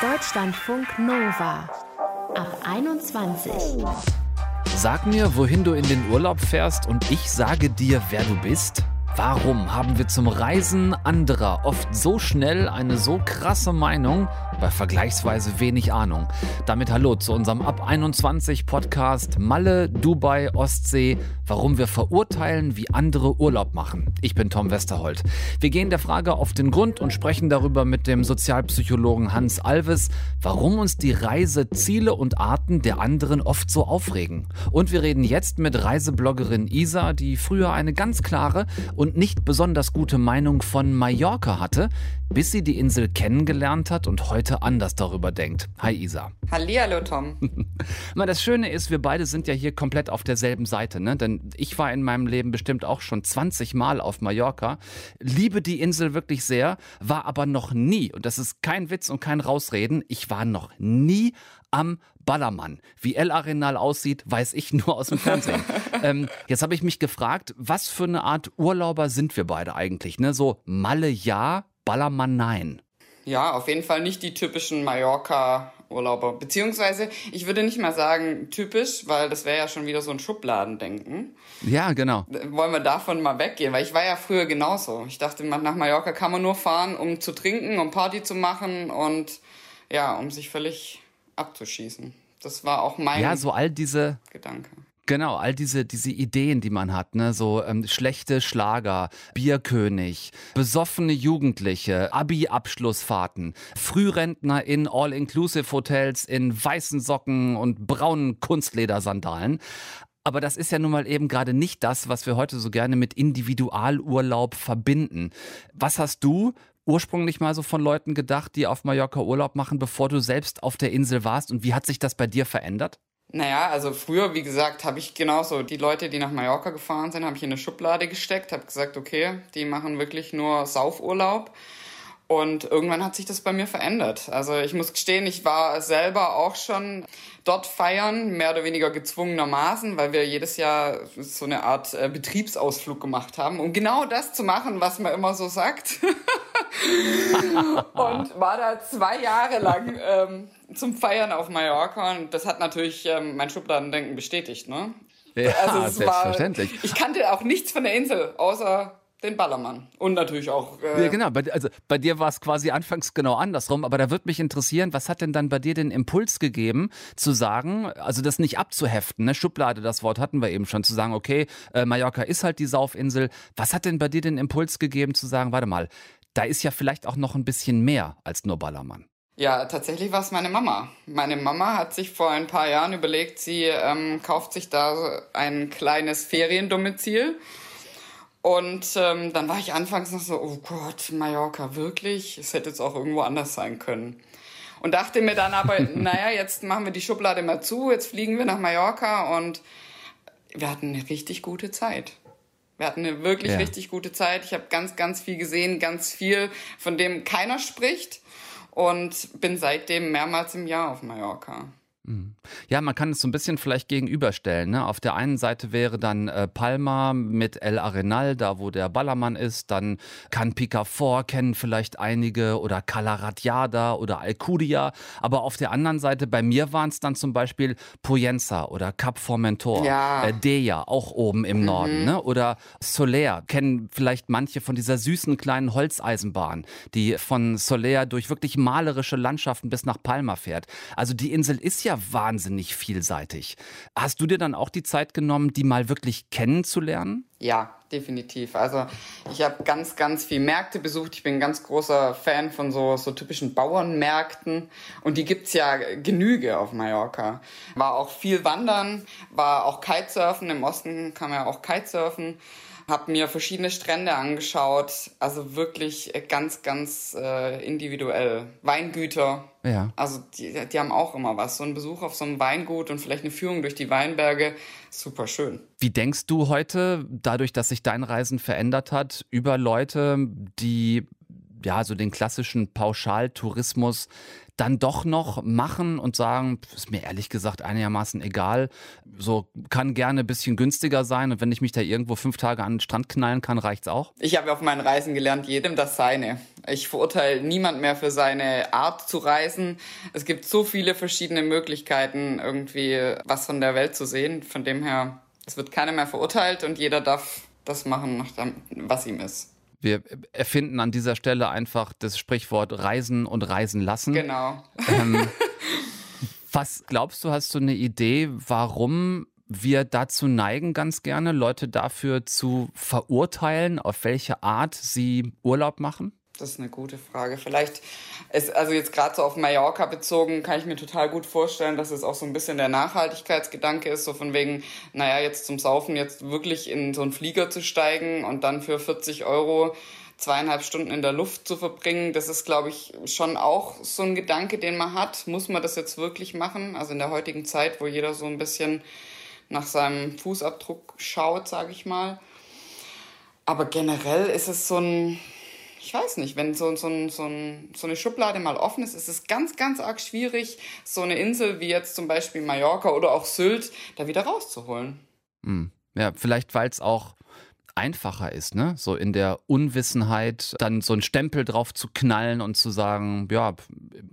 Deutschlandfunk Nova ab 21. Sag mir, wohin du in den Urlaub fährst und ich sage dir, wer du bist. Warum haben wir zum Reisen anderer oft so schnell eine so krasse Meinung bei vergleichsweise wenig Ahnung? Damit hallo zu unserem Ab 21 Podcast Malle, Dubai, Ostsee, warum wir verurteilen, wie andere Urlaub machen. Ich bin Tom Westerholt. Wir gehen der Frage auf den Grund und sprechen darüber mit dem Sozialpsychologen Hans Alves, warum uns die Reiseziele und Arten der anderen oft so aufregen. Und wir reden jetzt mit Reisebloggerin Isa, die früher eine ganz klare und und nicht besonders gute Meinung von Mallorca hatte, bis sie die Insel kennengelernt hat und heute anders darüber denkt. Hi Isa. Hallihallo Tom. das Schöne ist, wir beide sind ja hier komplett auf derselben Seite, ne? Denn ich war in meinem Leben bestimmt auch schon 20 Mal auf Mallorca, liebe die Insel wirklich sehr, war aber noch nie, und das ist kein Witz und kein Rausreden, ich war noch nie am Ballermann. Wie El Arenal aussieht, weiß ich nur aus dem Fernsehen. ähm, jetzt habe ich mich gefragt, was für eine Art Urlauber sind wir beide eigentlich? Ne? So Malle ja, Ballermann nein. Ja, auf jeden Fall nicht die typischen Mallorca-Urlauber. Beziehungsweise, ich würde nicht mal sagen typisch, weil das wäre ja schon wieder so ein Schubladendenken. Ja, genau. Wollen wir davon mal weggehen, weil ich war ja früher genauso. Ich dachte, nach Mallorca kann man nur fahren, um zu trinken, um Party zu machen und ja, um sich völlig abzuschießen. Das war auch mein ja, so all diese Gedanke. Genau, all diese, diese Ideen, die man hat, ne? so ähm, schlechte Schlager, Bierkönig, besoffene Jugendliche, Abi-Abschlussfahrten, Frührentner in All-Inclusive-Hotels in weißen Socken und braunen Kunstledersandalen. Aber das ist ja nun mal eben gerade nicht das, was wir heute so gerne mit Individualurlaub verbinden. Was hast du ursprünglich mal so von Leuten gedacht, die auf Mallorca Urlaub machen, bevor du selbst auf der Insel warst? Und wie hat sich das bei dir verändert? Naja, also früher, wie gesagt, habe ich genauso die Leute, die nach Mallorca gefahren sind, habe ich in eine Schublade gesteckt, habe gesagt, okay, die machen wirklich nur Saufurlaub. Und irgendwann hat sich das bei mir verändert. Also ich muss gestehen, ich war selber auch schon dort feiern, mehr oder weniger gezwungenermaßen, weil wir jedes Jahr so eine Art äh, Betriebsausflug gemacht haben, um genau das zu machen, was man immer so sagt. und war da zwei Jahre lang ähm, zum Feiern auf Mallorca und das hat natürlich ähm, mein Schubladendenken bestätigt. Ne? Ja, also selbstverständlich. War, ich kannte auch nichts von der Insel, außer den Ballermann. Und natürlich auch. Äh ja, genau. Bei, also bei dir war es quasi anfangs genau andersrum. Aber da würde mich interessieren, was hat denn dann bei dir den Impuls gegeben, zu sagen, also das nicht abzuheften, ne? Schublade, das Wort hatten wir eben schon, zu sagen, okay, äh, Mallorca ist halt die Saufinsel. Was hat denn bei dir den Impuls gegeben, zu sagen, warte mal, da ist ja vielleicht auch noch ein bisschen mehr als nur Ballermann? Ja, tatsächlich war es meine Mama. Meine Mama hat sich vor ein paar Jahren überlegt, sie ähm, kauft sich da ein kleines Feriendomizil und ähm, dann war ich anfangs noch so, oh Gott, Mallorca, wirklich? Es hätte jetzt auch irgendwo anders sein können. Und dachte mir dann aber, naja, jetzt machen wir die Schublade mal zu, jetzt fliegen wir nach Mallorca und wir hatten eine richtig gute Zeit. Wir hatten eine wirklich ja. richtig gute Zeit. Ich habe ganz, ganz viel gesehen, ganz viel, von dem keiner spricht und bin seitdem mehrmals im Jahr auf Mallorca. Mhm. Ja, man kann es so ein bisschen vielleicht gegenüberstellen. Ne? Auf der einen Seite wäre dann äh, Palma mit El Arenal, da wo der Ballermann ist. Dann kann Picafort kennen vielleicht einige oder Calaratiada oder Alcudia. Aber auf der anderen Seite, bei mir waren es dann zum Beispiel Poyenza oder Cap Formentor. Ja. Äh, Deja, auch oben im mhm. Norden. Ne? Oder Soler, kennen vielleicht manche von dieser süßen kleinen Holzeisenbahn, die von Soler durch wirklich malerische Landschaften bis nach Palma fährt. Also die Insel ist ja wahnsinnig vielseitig. Hast du dir dann auch die Zeit genommen, die mal wirklich kennenzulernen? Ja, definitiv. Also ich habe ganz, ganz viel Märkte besucht. Ich bin ein ganz großer Fan von so, so typischen Bauernmärkten. Und die gibt es ja Genüge auf Mallorca. War auch viel Wandern, war auch Kitesurfen. Im Osten kann man ja auch Kitesurfen habe mir verschiedene Strände angeschaut, also wirklich ganz, ganz äh, individuell. Weingüter. Ja. Also die, die haben auch immer was. So ein Besuch auf so einem Weingut und vielleicht eine Führung durch die Weinberge, super schön. Wie denkst du heute, dadurch, dass sich dein Reisen verändert hat, über Leute, die ja, so den klassischen Pauschaltourismus dann doch noch machen und sagen, ist mir ehrlich gesagt einigermaßen egal. So kann gerne ein bisschen günstiger sein und wenn ich mich da irgendwo fünf Tage an den Strand knallen kann, reicht's auch. Ich habe auf meinen Reisen gelernt, jedem das seine. Ich verurteile niemand mehr für seine Art zu reisen. Es gibt so viele verschiedene Möglichkeiten, irgendwie was von der Welt zu sehen. Von dem her, es wird keiner mehr verurteilt und jeder darf das machen, was ihm ist. Wir erfinden an dieser Stelle einfach das Sprichwort Reisen und Reisen lassen. Genau. Ähm, was glaubst du, hast du eine Idee, warum wir dazu neigen, ganz gerne Leute dafür zu verurteilen, auf welche Art sie Urlaub machen? Das ist eine gute Frage. Vielleicht ist, also jetzt gerade so auf Mallorca bezogen, kann ich mir total gut vorstellen, dass es auch so ein bisschen der Nachhaltigkeitsgedanke ist, so von wegen, naja, jetzt zum Saufen, jetzt wirklich in so einen Flieger zu steigen und dann für 40 Euro zweieinhalb Stunden in der Luft zu verbringen, das ist, glaube ich, schon auch so ein Gedanke, den man hat. Muss man das jetzt wirklich machen? Also in der heutigen Zeit, wo jeder so ein bisschen nach seinem Fußabdruck schaut, sage ich mal. Aber generell ist es so ein, ich weiß nicht, wenn so, so, so, so eine Schublade mal offen ist, ist es ganz, ganz arg schwierig, so eine Insel wie jetzt zum Beispiel Mallorca oder auch Sylt da wieder rauszuholen. Hm. Ja, vielleicht weil es auch einfacher ist, ne? So in der Unwissenheit dann so einen Stempel drauf zu knallen und zu sagen, ja,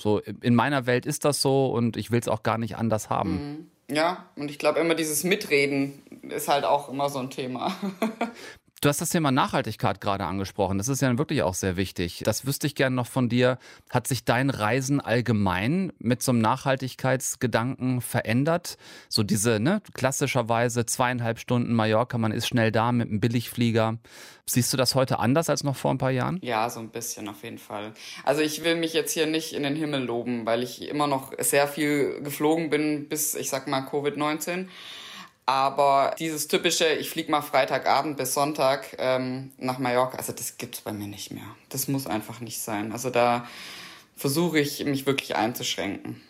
so in meiner Welt ist das so und ich will es auch gar nicht anders haben. Mhm. Ja, und ich glaube immer dieses Mitreden ist halt auch immer so ein Thema. Du hast das Thema Nachhaltigkeit gerade angesprochen. Das ist ja wirklich auch sehr wichtig. Das wüsste ich gerne noch von dir. Hat sich dein Reisen allgemein mit so einem Nachhaltigkeitsgedanken verändert? So diese, ne, klassischerweise zweieinhalb Stunden Mallorca, man ist schnell da mit einem Billigflieger. Siehst du das heute anders als noch vor ein paar Jahren? Ja, so ein bisschen auf jeden Fall. Also ich will mich jetzt hier nicht in den Himmel loben, weil ich immer noch sehr viel geflogen bin bis, ich sag mal, Covid-19. Aber dieses typische, ich fliege mal Freitagabend bis Sonntag ähm, nach Mallorca, also das gibt's bei mir nicht mehr. Das muss einfach nicht sein. Also da versuche ich mich wirklich einzuschränken.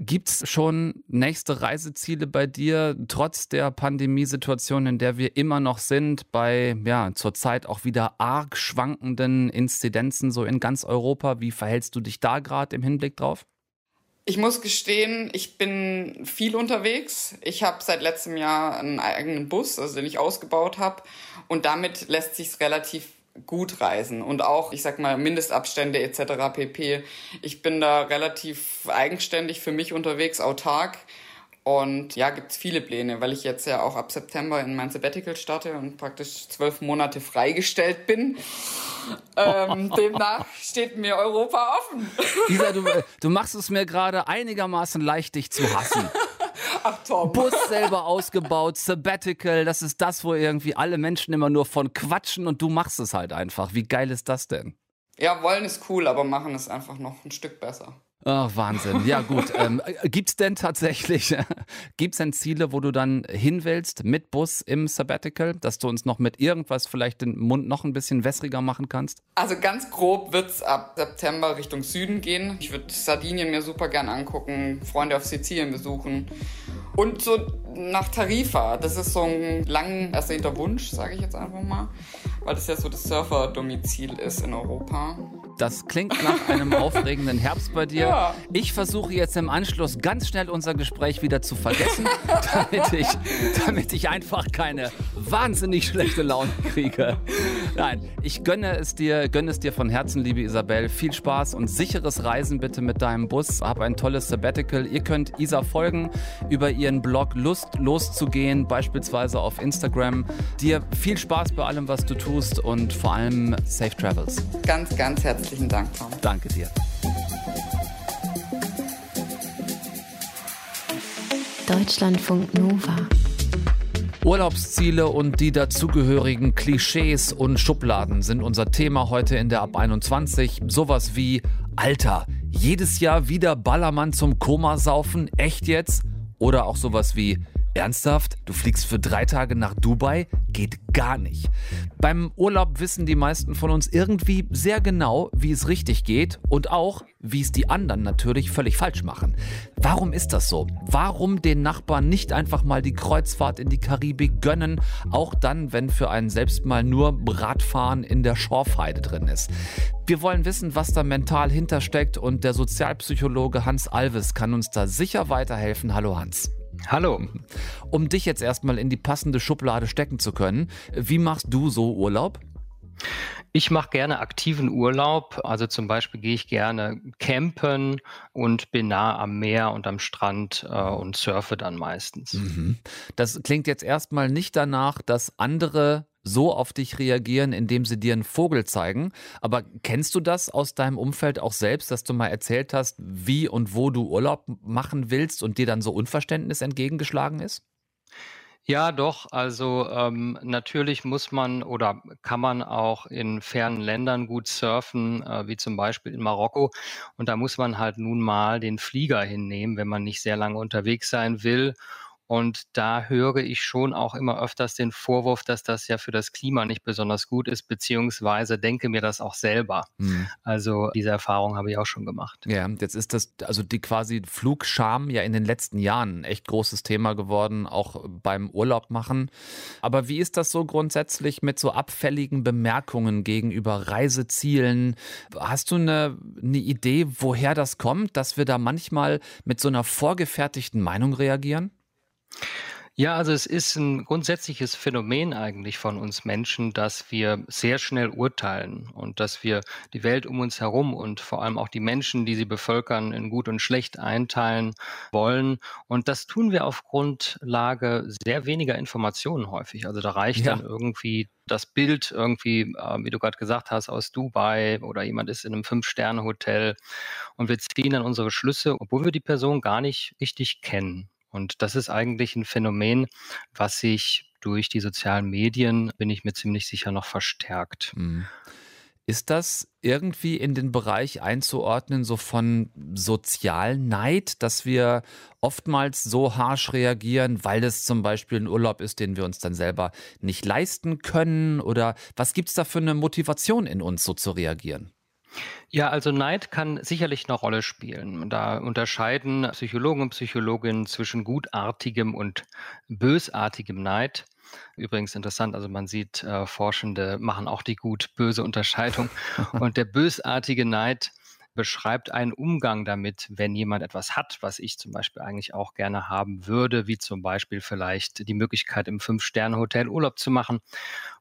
Gibt es schon nächste Reiseziele bei dir, trotz der Pandemiesituation, in der wir immer noch sind, bei ja, zurzeit auch wieder arg schwankenden Inzidenzen so in ganz Europa? Wie verhältst du dich da gerade im Hinblick drauf? Ich muss gestehen, ich bin viel unterwegs. Ich habe seit letztem Jahr einen eigenen Bus, also den ich ausgebaut habe. Und damit lässt sich relativ gut reisen und auch, ich sag mal, Mindestabstände etc. pp. Ich bin da relativ eigenständig für mich unterwegs, autark und ja, gibt's viele Pläne, weil ich jetzt ja auch ab September in mein Sabbatical starte und praktisch zwölf Monate freigestellt bin. Ähm, demnach steht mir Europa offen. Isa, du, du machst es mir gerade einigermaßen leicht, dich zu hassen. Ach, Tom. Bus selber ausgebaut, Sabbatical, das ist das, wo irgendwie alle Menschen immer nur von quatschen und du machst es halt einfach. Wie geil ist das denn? Ja, wollen ist cool, aber machen ist einfach noch ein Stück besser. Oh, Wahnsinn. Ja, gut. ähm, Gibt es denn tatsächlich, gibt es denn Ziele, wo du dann hin willst mit Bus im Sabbatical, dass du uns noch mit irgendwas vielleicht den Mund noch ein bisschen wässriger machen kannst? Also ganz grob wird es ab September Richtung Süden gehen. Ich würde Sardinien mir super gern angucken, Freunde auf Sizilien besuchen. Und so nach Tarifa, das ist so ein lang ersehnter Wunsch, sage ich jetzt einfach mal, weil das ja so das Surfer-Domizil ist in Europa. Das klingt nach einem aufregenden Herbst bei dir. Ja. Ich versuche jetzt im Anschluss ganz schnell unser Gespräch wieder zu vergessen, damit ich, damit ich einfach keine wahnsinnig schlechte Laune kriege. Nein, ich gönne es dir, gönne es dir von Herzen, liebe Isabel. Viel Spaß und sicheres Reisen bitte mit deinem Bus. Hab ein tolles Sabbatical. Ihr könnt Isa folgen über ihren Blog Lust loszugehen, beispielsweise auf Instagram. Dir viel Spaß bei allem, was du tust und vor allem Safe Travels. Ganz, ganz herzlich Herzlichen Dank, Tom. Danke dir. Deutschlandfunk Nova. Urlaubsziele und die dazugehörigen Klischees und Schubladen sind unser Thema heute in der Ab 21. Sowas wie Alter, jedes Jahr wieder Ballermann zum Komasaufen, echt jetzt? Oder auch sowas wie Ernsthaft? Du fliegst für drei Tage nach Dubai? Geht gar nicht. Beim Urlaub wissen die meisten von uns irgendwie sehr genau, wie es richtig geht und auch, wie es die anderen natürlich völlig falsch machen. Warum ist das so? Warum den Nachbarn nicht einfach mal die Kreuzfahrt in die Karibik gönnen, auch dann, wenn für einen selbst mal nur Radfahren in der Schorfheide drin ist? Wir wollen wissen, was da mental hintersteckt und der Sozialpsychologe Hans Alves kann uns da sicher weiterhelfen. Hallo Hans. Hallo. Um dich jetzt erstmal in die passende Schublade stecken zu können, wie machst du so Urlaub? Ich mache gerne aktiven Urlaub. Also zum Beispiel gehe ich gerne campen und bin nah am Meer und am Strand äh, und surfe dann meistens. Mhm. Das klingt jetzt erstmal nicht danach, dass andere so auf dich reagieren, indem sie dir einen Vogel zeigen. Aber kennst du das aus deinem Umfeld auch selbst, dass du mal erzählt hast, wie und wo du Urlaub machen willst und dir dann so Unverständnis entgegengeschlagen ist? Ja, doch. Also ähm, natürlich muss man oder kann man auch in fernen Ländern gut surfen, äh, wie zum Beispiel in Marokko. Und da muss man halt nun mal den Flieger hinnehmen, wenn man nicht sehr lange unterwegs sein will. Und da höre ich schon auch immer öfters den Vorwurf, dass das ja für das Klima nicht besonders gut ist, beziehungsweise denke mir das auch selber. Mhm. Also diese Erfahrung habe ich auch schon gemacht. Ja, jetzt ist das, also die quasi Flugscham ja in den letzten Jahren ein echt großes Thema geworden, auch beim Urlaub machen. Aber wie ist das so grundsätzlich mit so abfälligen Bemerkungen gegenüber Reisezielen? Hast du eine, eine Idee, woher das kommt, dass wir da manchmal mit so einer vorgefertigten Meinung reagieren? Ja, also es ist ein grundsätzliches Phänomen eigentlich von uns Menschen, dass wir sehr schnell urteilen und dass wir die Welt um uns herum und vor allem auch die Menschen, die sie bevölkern, in gut und schlecht einteilen wollen. Und das tun wir auf Grundlage sehr weniger Informationen häufig. Also da reicht ja. dann irgendwie das Bild irgendwie, äh, wie du gerade gesagt hast, aus Dubai oder jemand ist in einem Fünf-Sterne-Hotel und wir ziehen dann unsere Schlüsse, obwohl wir die Person gar nicht richtig kennen. Und das ist eigentlich ein Phänomen, was sich durch die sozialen Medien, bin ich mir ziemlich sicher, noch verstärkt. Mhm. Ist das irgendwie in den Bereich einzuordnen, so von Sozialneid, dass wir oftmals so harsch reagieren, weil es zum Beispiel ein Urlaub ist, den wir uns dann selber nicht leisten können? Oder was gibt es da für eine Motivation in uns, so zu reagieren? Ja, also Neid kann sicherlich eine Rolle spielen. Da unterscheiden Psychologen und Psychologinnen zwischen gutartigem und bösartigem Neid. Übrigens interessant, also man sieht, äh, Forschende machen auch die gut-böse Unterscheidung. und der bösartige Neid beschreibt einen Umgang damit, wenn jemand etwas hat, was ich zum Beispiel eigentlich auch gerne haben würde, wie zum Beispiel vielleicht die Möglichkeit, im Fünf-Sterne-Hotel Urlaub zu machen.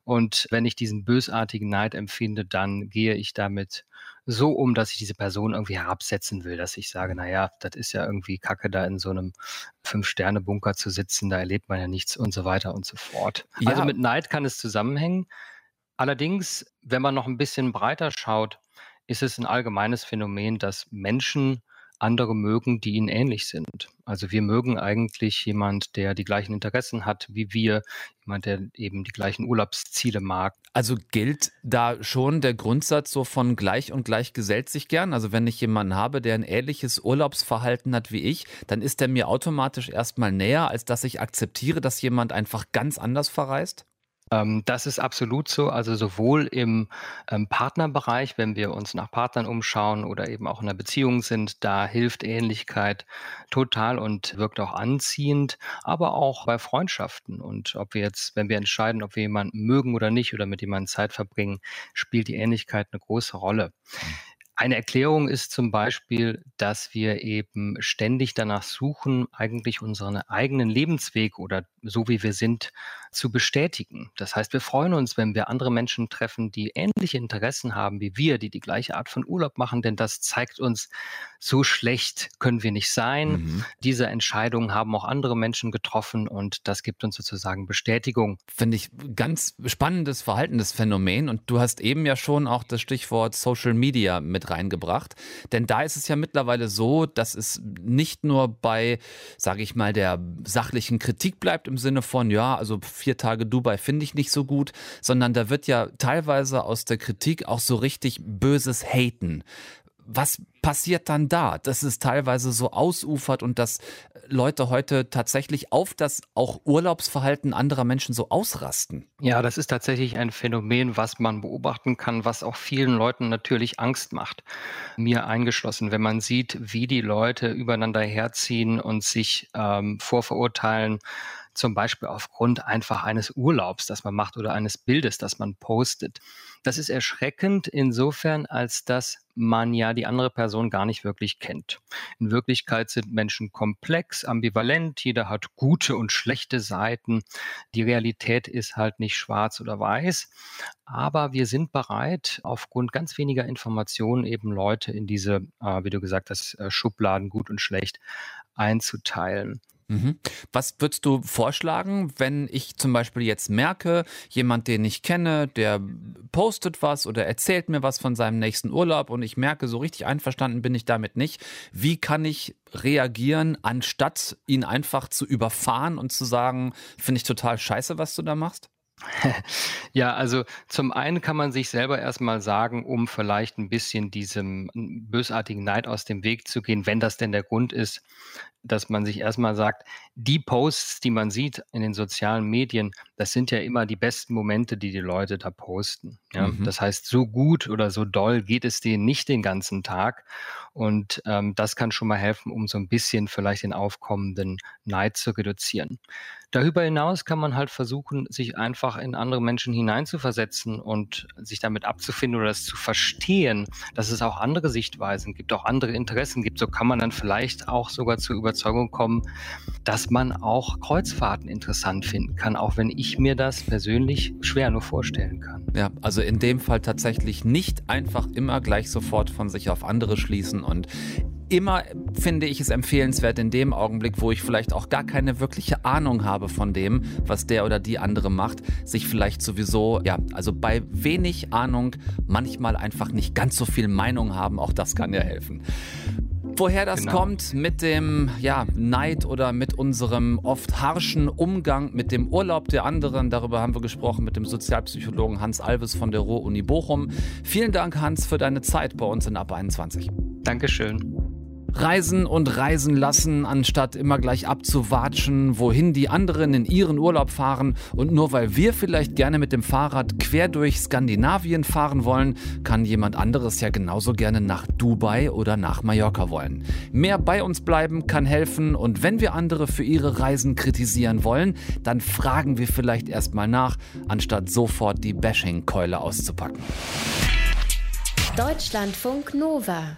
Und wenn ich diesen bösartigen Neid empfinde, dann gehe ich damit so um, dass ich diese Person irgendwie herabsetzen will, dass ich sage, naja, das ist ja irgendwie kacke, da in so einem Fünf-Sterne-Bunker zu sitzen, da erlebt man ja nichts und so weiter und so fort. Ja. Also mit Neid kann es zusammenhängen. Allerdings, wenn man noch ein bisschen breiter schaut, ist es ein allgemeines Phänomen, dass Menschen andere mögen, die ihnen ähnlich sind. Also wir mögen eigentlich jemand, der die gleichen Interessen hat wie wir, jemand, der eben die gleichen Urlaubsziele mag. Also gilt da schon der Grundsatz so von gleich und gleich gesellt sich gern? Also wenn ich jemanden habe, der ein ähnliches Urlaubsverhalten hat wie ich, dann ist er mir automatisch erstmal näher, als dass ich akzeptiere, dass jemand einfach ganz anders verreist? Ähm, das ist absolut so. Also sowohl im ähm, Partnerbereich, wenn wir uns nach Partnern umschauen oder eben auch in einer Beziehung sind, da hilft Ähnlichkeit total und wirkt auch anziehend, aber auch bei Freundschaften. Und ob wir jetzt, wenn wir entscheiden, ob wir jemanden mögen oder nicht oder mit jemandem Zeit verbringen, spielt die Ähnlichkeit eine große Rolle. Mhm. Eine Erklärung ist zum Beispiel, dass wir eben ständig danach suchen, eigentlich unseren eigenen Lebensweg oder so wie wir sind, zu bestätigen. Das heißt, wir freuen uns, wenn wir andere Menschen treffen, die ähnliche Interessen haben wie wir, die die gleiche Art von Urlaub machen, denn das zeigt uns, so schlecht können wir nicht sein. Mhm. Diese Entscheidungen haben auch andere Menschen getroffen und das gibt uns sozusagen Bestätigung. Finde ich ganz spannendes verhaltenes Phänomen und du hast eben ja schon auch das Stichwort Social Media mit reingebracht, denn da ist es ja mittlerweile so, dass es nicht nur bei, sage ich mal, der sachlichen Kritik bleibt im Sinne von, ja, also vier Tage Dubai finde ich nicht so gut, sondern da wird ja teilweise aus der Kritik auch so richtig böses Haten was passiert dann da, dass es teilweise so ausufert und dass Leute heute tatsächlich auf das auch Urlaubsverhalten anderer Menschen so ausrasten? Ja, das ist tatsächlich ein Phänomen, was man beobachten kann, was auch vielen Leuten natürlich Angst macht. Mir eingeschlossen, wenn man sieht, wie die Leute übereinander herziehen und sich ähm, vorverurteilen, zum Beispiel aufgrund einfach eines Urlaubs, das man macht oder eines Bildes, das man postet. Das ist erschreckend insofern, als dass man ja die andere Person gar nicht wirklich kennt. In Wirklichkeit sind Menschen komplex, ambivalent, jeder hat gute und schlechte Seiten. Die Realität ist halt nicht schwarz oder weiß, aber wir sind bereit, aufgrund ganz weniger Informationen eben Leute in diese, äh, wie du gesagt hast, äh, Schubladen gut und schlecht einzuteilen. Mhm. Was würdest du vorschlagen, wenn ich zum Beispiel jetzt merke, jemand, den ich kenne, der postet was oder erzählt mir was von seinem nächsten Urlaub und ich merke, so richtig einverstanden bin ich damit nicht. Wie kann ich reagieren, anstatt ihn einfach zu überfahren und zu sagen, finde ich total scheiße, was du da machst? Ja, also zum einen kann man sich selber erstmal sagen, um vielleicht ein bisschen diesem bösartigen Neid aus dem Weg zu gehen, wenn das denn der Grund ist, dass man sich erstmal sagt, die Posts, die man sieht in den sozialen Medien, das sind ja immer die besten Momente, die die Leute da posten. Ja? Mhm. Das heißt, so gut oder so doll geht es denen nicht den ganzen Tag. Und ähm, das kann schon mal helfen, um so ein bisschen vielleicht den aufkommenden Neid zu reduzieren. Darüber hinaus kann man halt versuchen, sich einfach in andere Menschen hineinzuversetzen und sich damit abzufinden oder das zu verstehen, dass es auch andere Sichtweisen gibt, auch andere Interessen gibt. So kann man dann vielleicht auch sogar zur Überzeugung kommen, dass man auch Kreuzfahrten interessant finden kann, auch wenn ich mir das persönlich schwer nur vorstellen kann. Ja, also in dem Fall tatsächlich nicht einfach immer gleich sofort von sich auf andere schließen und immer finde ich es empfehlenswert in dem Augenblick, wo ich vielleicht auch gar keine wirkliche Ahnung habe von dem, was der oder die andere macht, sich vielleicht sowieso, ja, also bei wenig Ahnung manchmal einfach nicht ganz so viel Meinung haben. Auch das kann ja helfen. Woher das genau. kommt mit dem ja, Neid oder mit unserem oft harschen Umgang mit dem Urlaub der anderen, darüber haben wir gesprochen mit dem Sozialpsychologen Hans Alves von der Ruhr-Uni Bochum. Vielen Dank, Hans, für deine Zeit bei uns in Ab 21. Dankeschön. Reisen und reisen lassen, anstatt immer gleich abzuwatschen, wohin die anderen in ihren Urlaub fahren. Und nur weil wir vielleicht gerne mit dem Fahrrad quer durch Skandinavien fahren wollen, kann jemand anderes ja genauso gerne nach Dubai oder nach Mallorca wollen. Mehr bei uns bleiben kann helfen und wenn wir andere für ihre Reisen kritisieren wollen, dann fragen wir vielleicht erstmal nach, anstatt sofort die Bashing-Keule auszupacken. Deutschlandfunk Nova